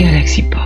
Galaxy Pop.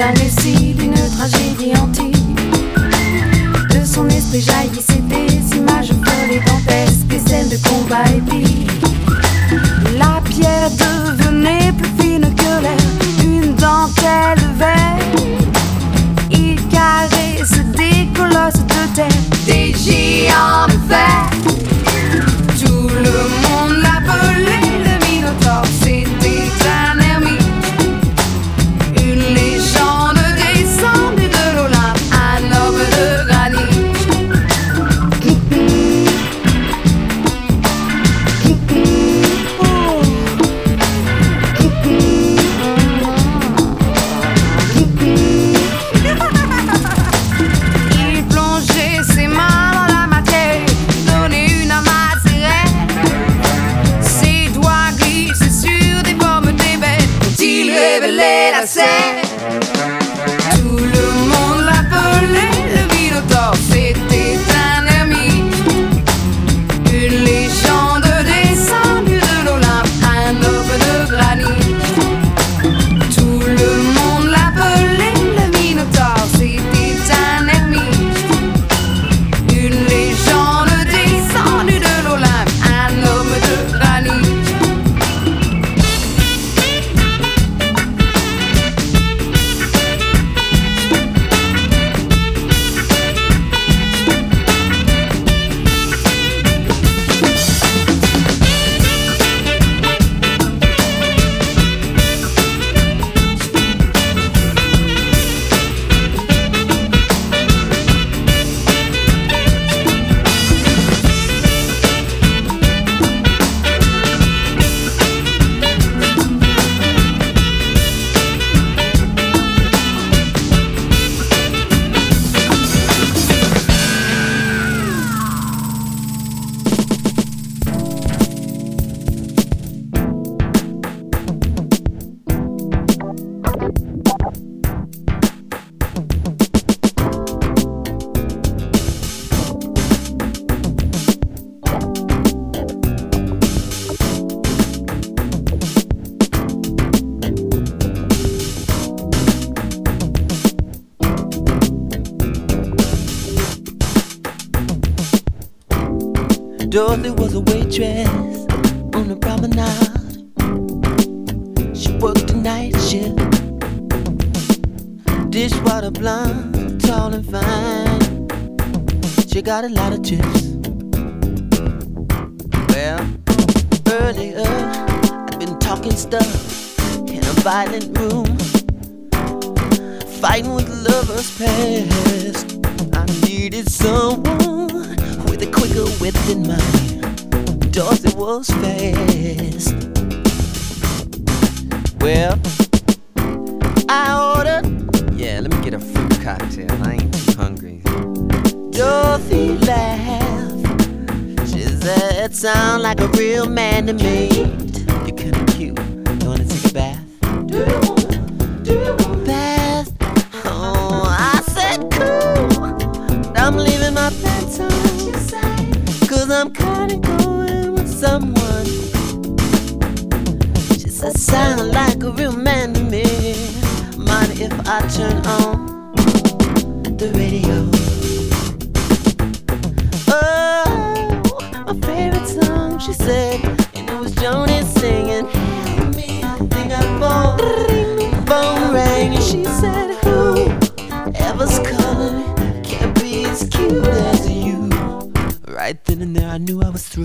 la d'une tragédie antique. De son esprit jaillissent des images folles et dantesques, des scènes de combat épiques. got a lot of chips. she said, and it was Joni singing. Help me, I think I fall. Phone rang and she said, Who ever's calling? Can't be as cute as you. Right then and there, I knew I was through.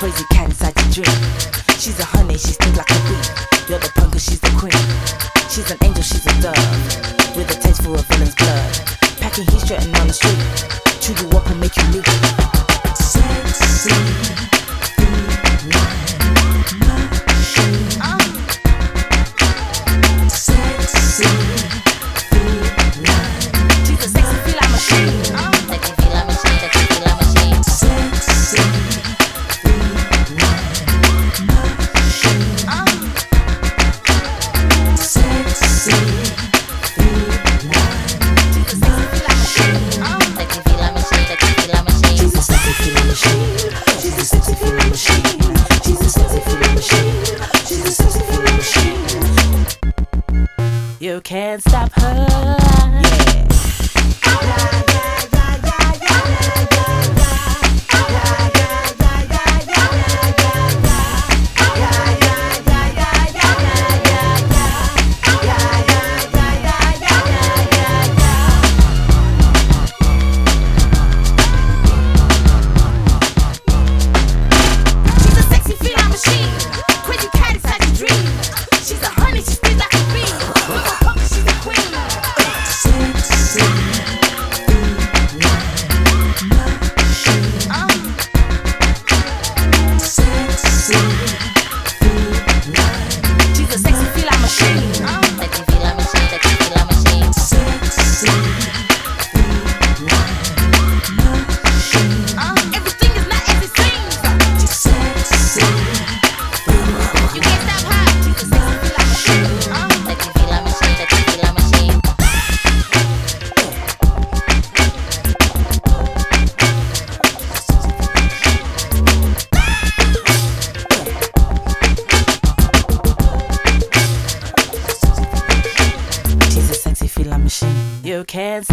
crazy cats kids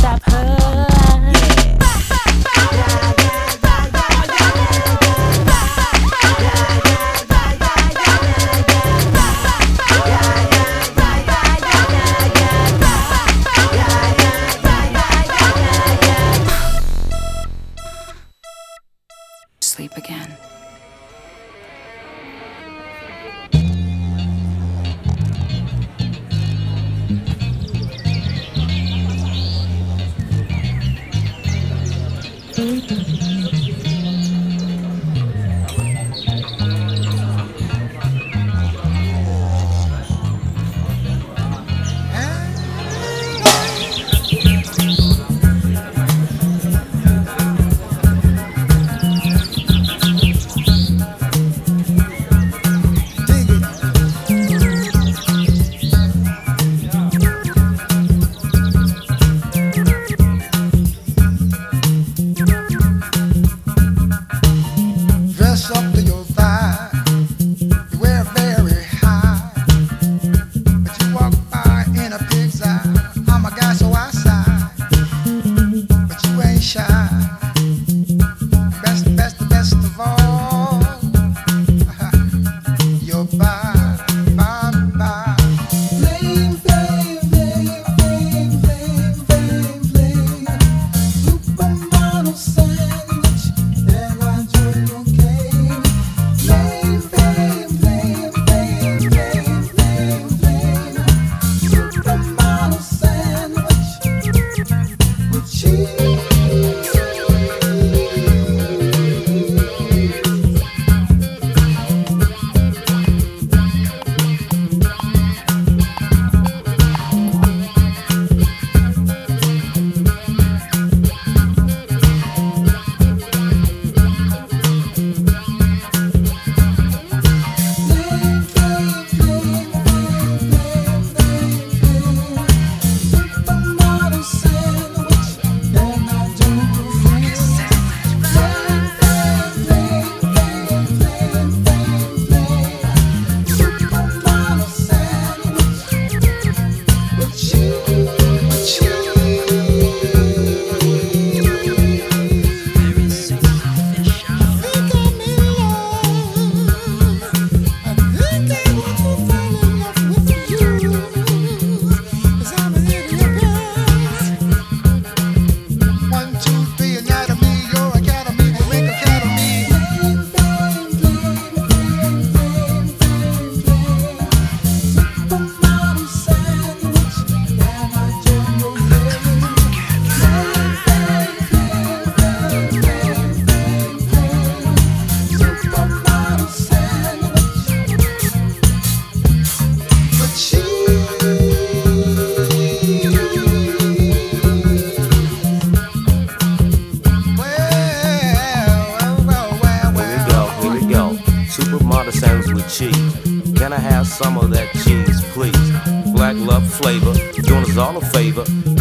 the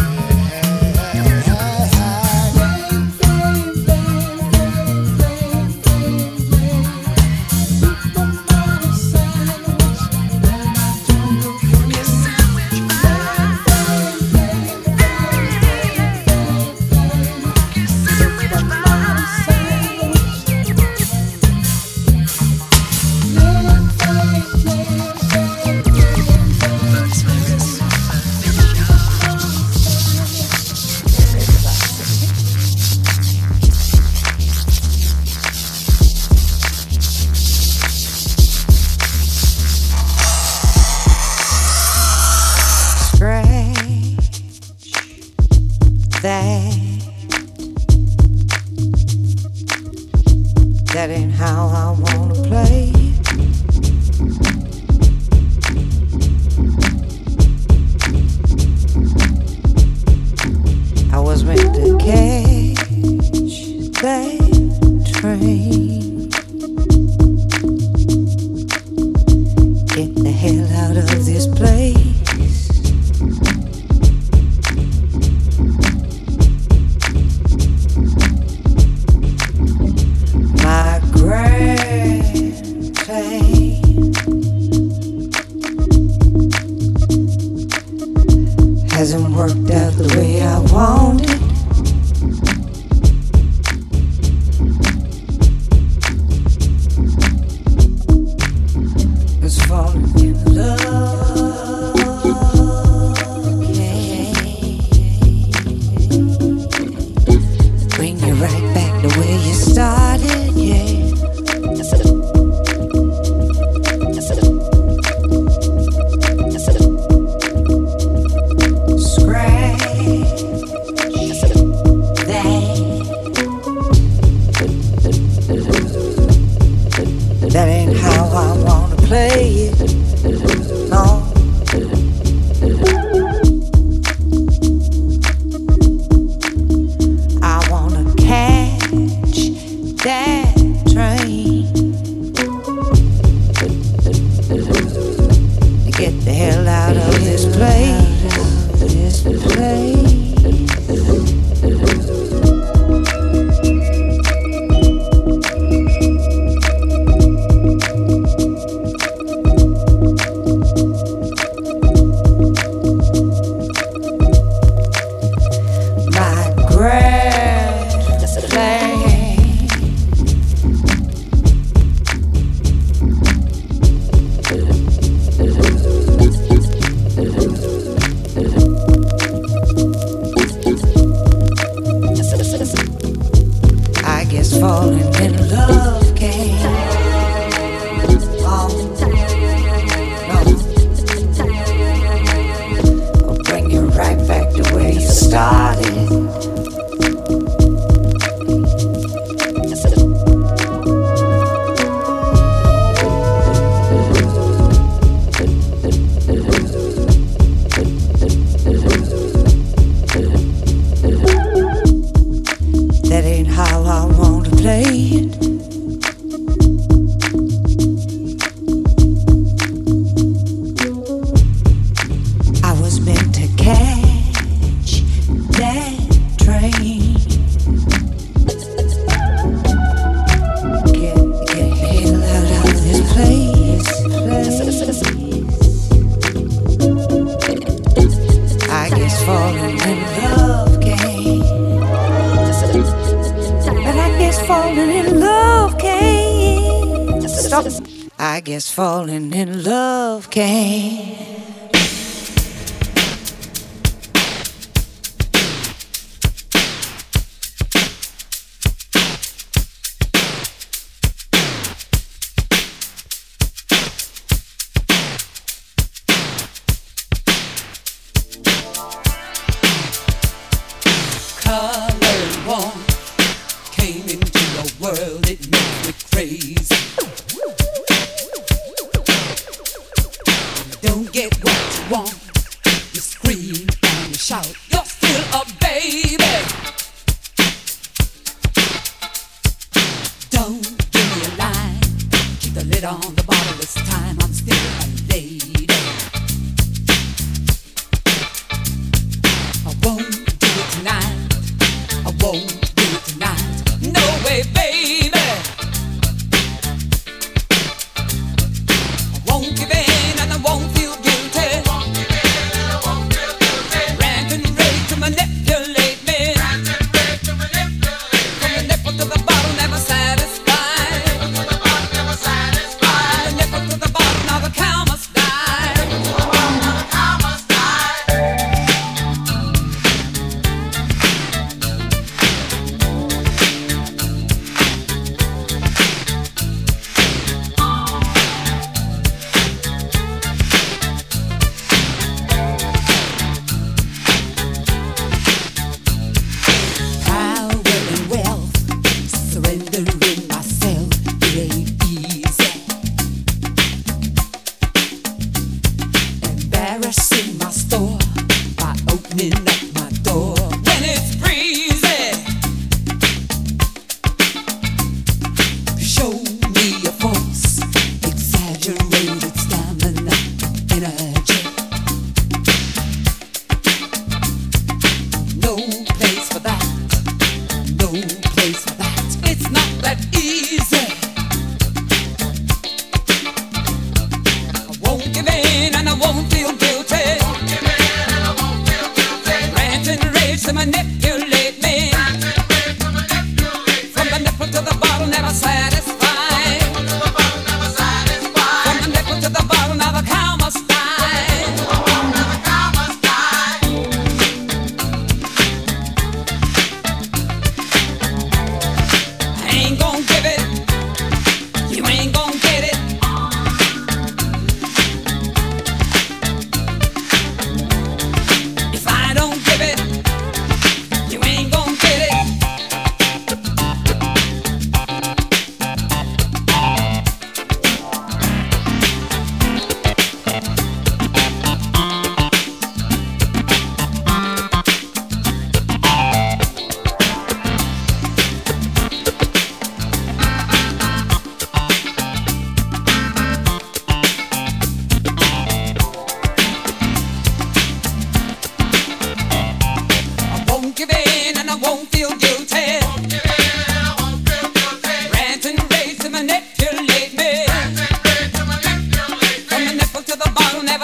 all in love on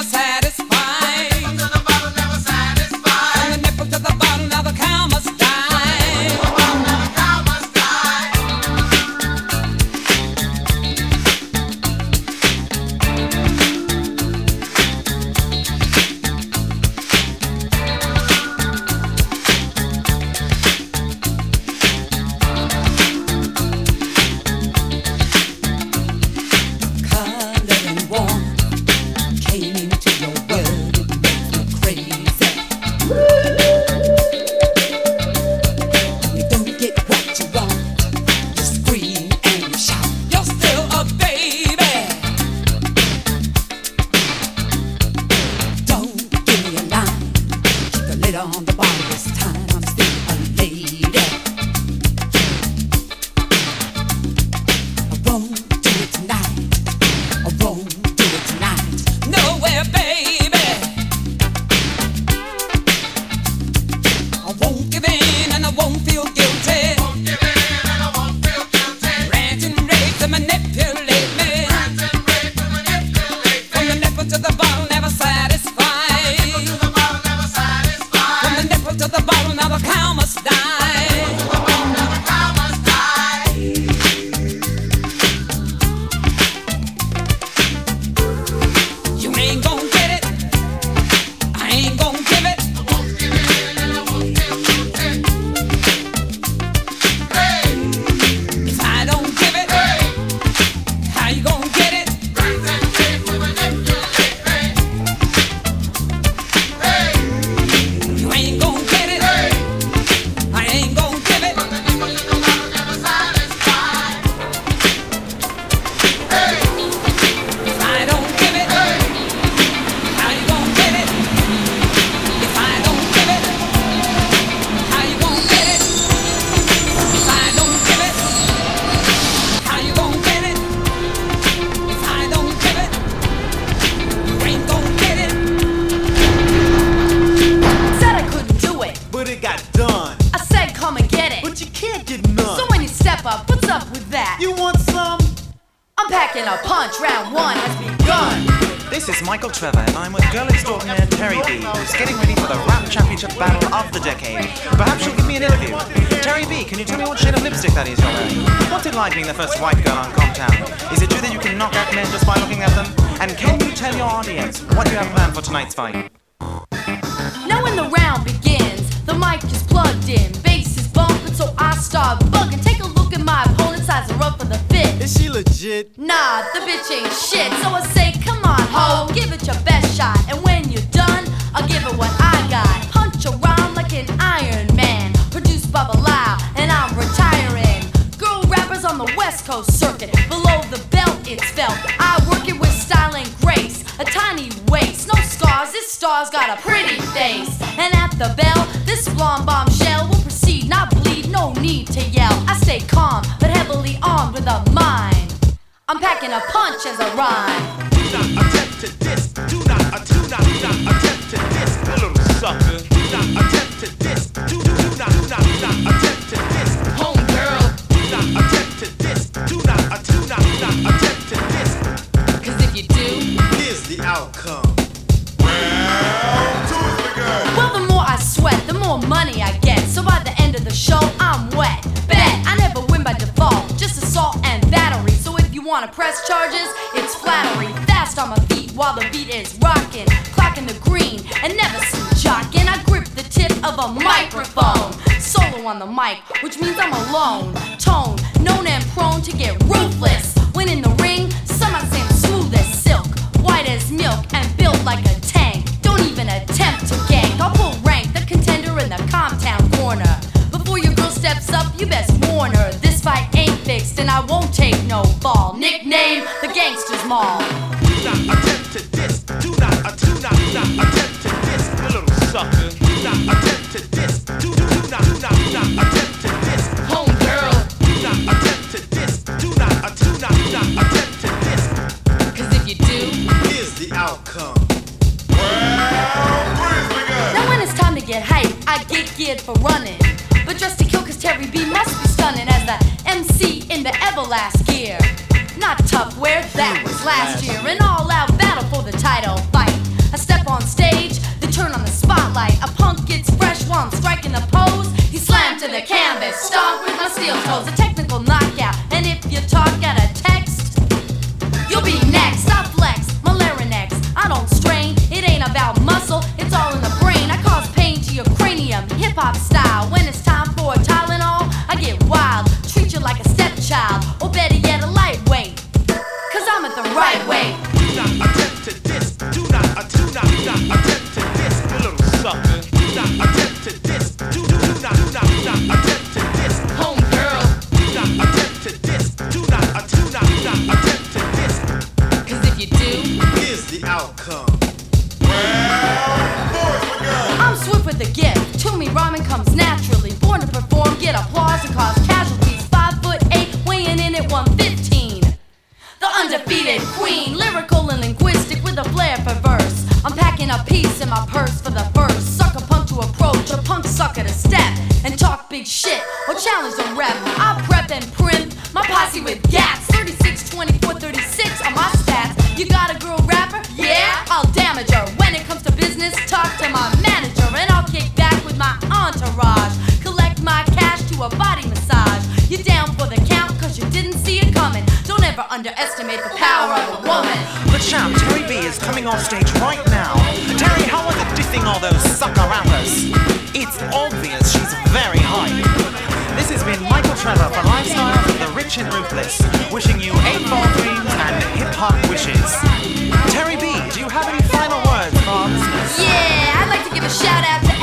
satisfied. Being the first white girl on Comptown? Is it true that you can knock out men just by looking at them? And can you tell your audience what you have planned for tonight's fight? Rhyme. Do not attempt to diss. Do not, uh, do not, do not attempt to diss. You little sucker. Do not attempt to diss. Do, do, do not, do not, do not attempt to diss. Homegirl, Do not attempt to diss. Do not, uh, do not, do not attempt to diss. cause if you do, Here's the outcome. well, the more I sweat, the more money I get. So by the end of the show, I'm wet. Bet I never win by default, just assault and battery. So if you wanna press charges, it's flattery. Fast on my feet while the beat is rocking, clocking the green and never see jocking. I grip the tip of a microphone, solo on the mic, which means I'm alone. Tone, known and prone to get ruthless. When in the ring, some I'm smooth as silk, white as milk, and built like a tank. Don't even attempt to gank. I'll pull rank, the contender in the Comtown corner. Before your girl steps up, you best warn her. This fight fixed, and I won't take no fall. Nickname the Gangster's Mall. Do not attempt to diss. Do not, uh, do not, do not attempt to diss. You little sucker. Do not attempt to diss. Do, do, do not, do not, do not attempt to diss. Homegirl, Do not attempt to diss. Do not, uh, do not, do not attempt to diss. cause if you do, Here's the outcome. Well, Now when it's time to get hype, I get geared for running. But dressed to kill Tairrie B must be stunning as the MC in the Everlast gear. Not tough wear, that was last year. An all out battle for the title fight. I step on stage, they turn on the spotlight. A punk gets fresh while I'm striking the pose. He slammed to the canvas, stomp with my steel toes. A technical knockout. And if you talk at a text, You'll be next. I flex my larynx. I don't strain. It ain't about muscle. It's all in the brain. I cause pain to your cranium. Hip hop style. The gift. To me, rhyming comes naturally. Born to perform, get applause and cause casualties. Five foot eight, weighing in at 115. The undefeated queen, lyrical and linguistic with a flair for verse. I'm packing a piece in my purse for the first underestimate the power of a woman. The champ, Tairrie B, is coming off stage right now. Tairrie, how was it dissing all those sucker rappers? It's obvious she's very hype. This has been Michael Trevor for Lifestyle for the Rich and Ruthless, wishing you eight ball dreams and hip hop wishes. Tairrie B, do you have any final words for? Yeah, I'd like to give a shout out to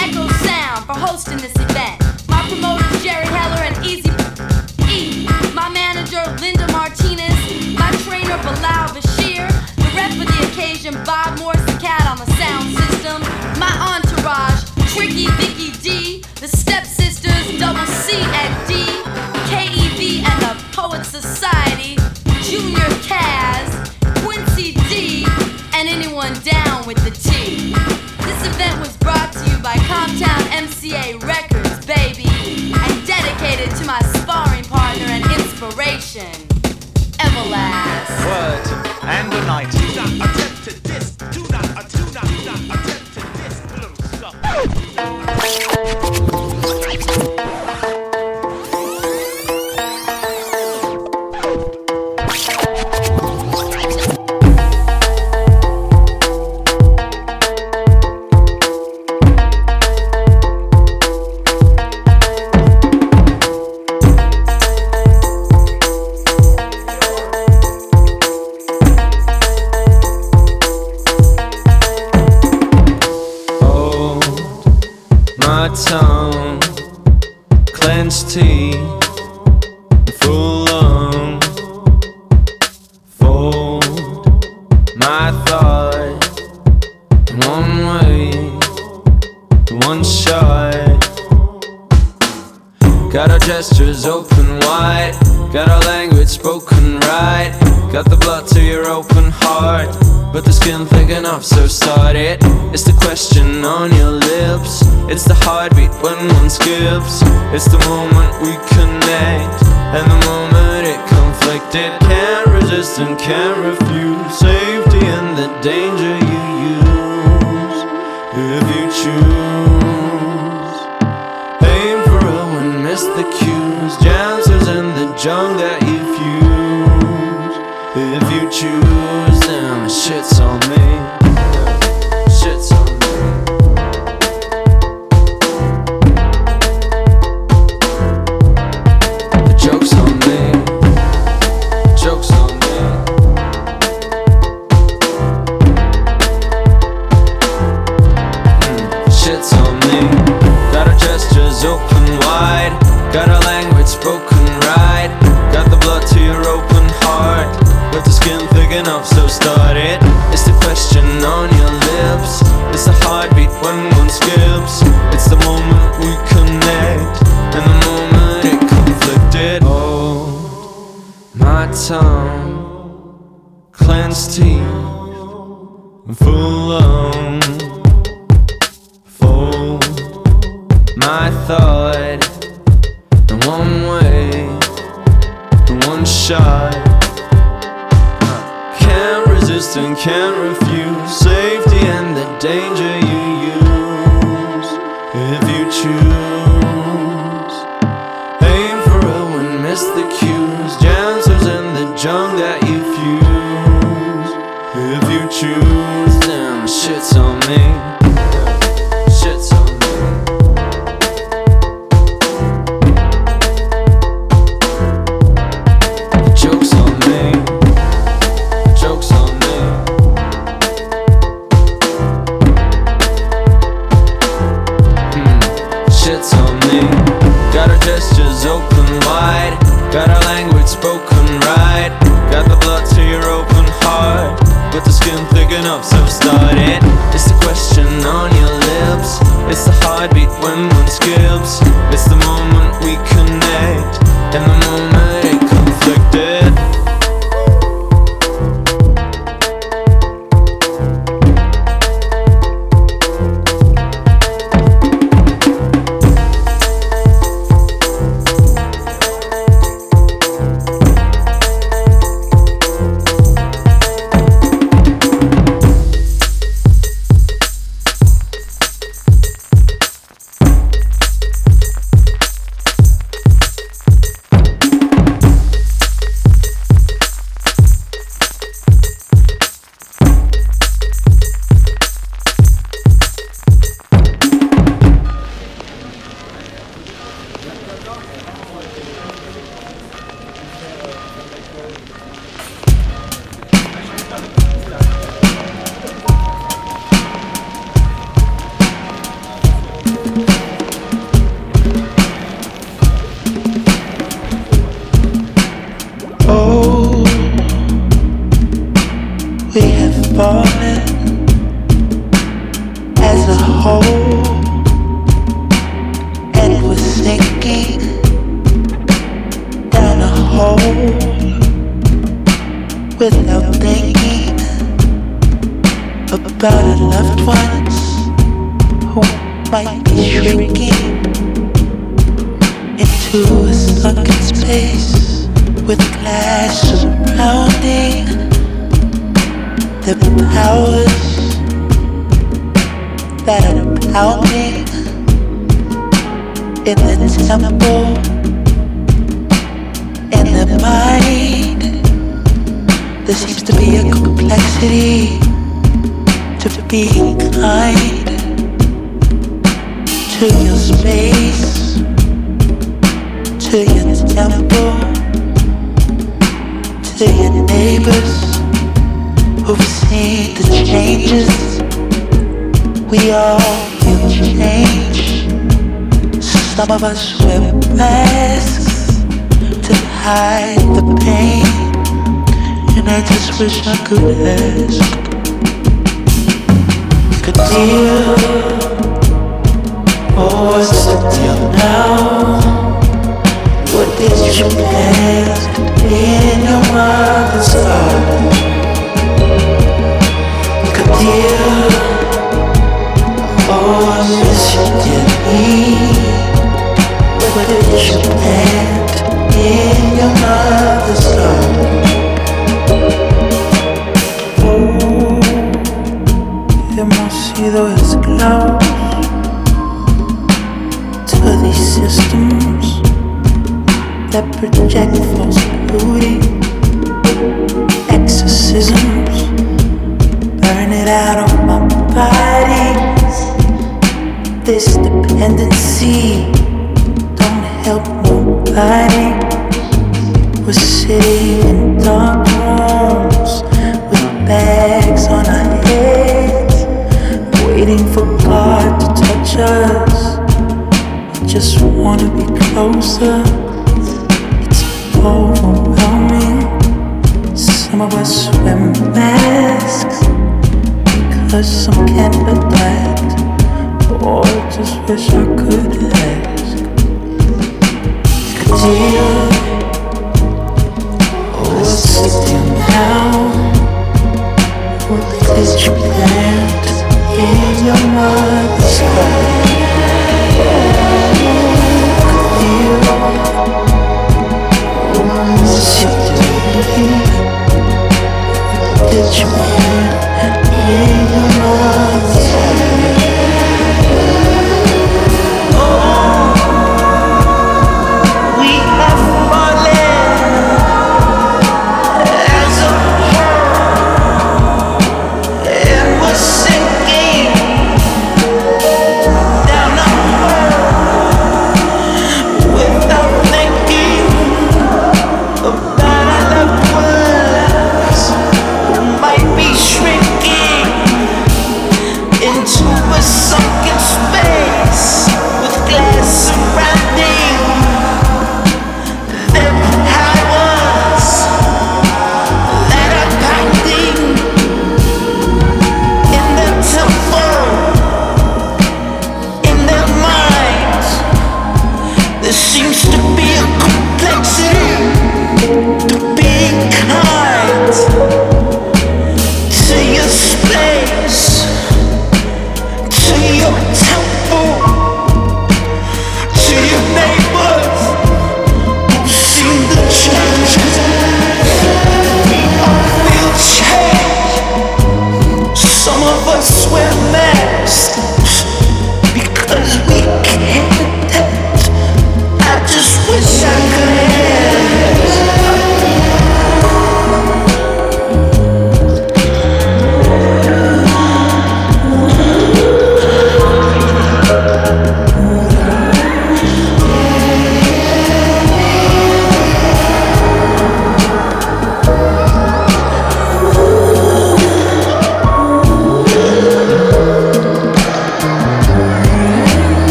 It's the moment we tongue, clenched teeth, full on